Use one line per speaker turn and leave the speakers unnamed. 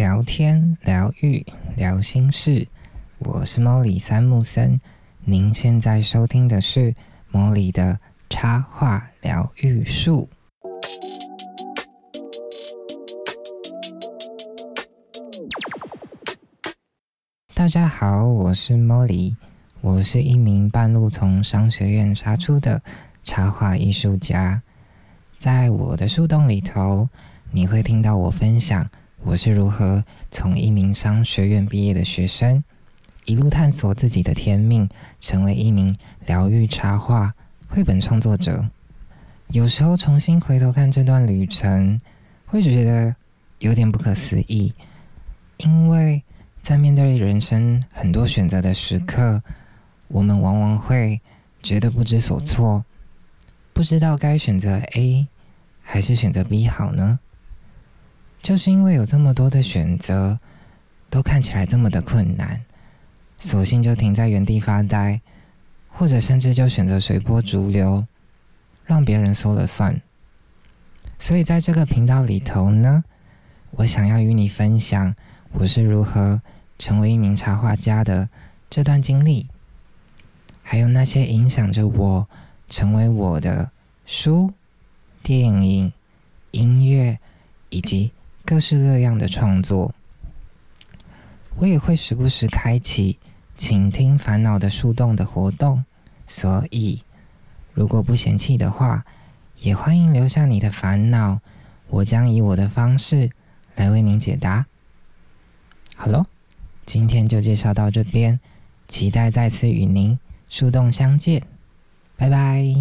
聊天、疗愈、聊心事，我是莫里三木森。您现在收听的是莫里的插画疗愈术。大家好，我是莫里，我是一名半路从商学院杀出的插画艺术家。在我的树洞里头，你会听到我分享。我是如何从一名商学院毕业的学生，一路探索自己的天命，成为一名疗愈插画绘本创作者。有时候重新回头看这段旅程，会觉得有点不可思议，因为在面对人生很多选择的时刻，我们往往会觉得不知所措，不知道该选择 A 还是选择 B 好呢？就是因为有这么多的选择，都看起来这么的困难，索性就停在原地发呆，或者甚至就选择随波逐流，让别人说了算。所以在这个频道里头呢，我想要与你分享我是如何成为一名插画家的这段经历，还有那些影响着我成为我的书、电影、音乐以及。各式各样的创作，我也会时不时开启倾听烦恼的树洞的活动。所以，如果不嫌弃的话，也欢迎留下你的烦恼，我将以我的方式来为您解答。好喽，今天就介绍到这边，期待再次与您树洞相见，拜拜。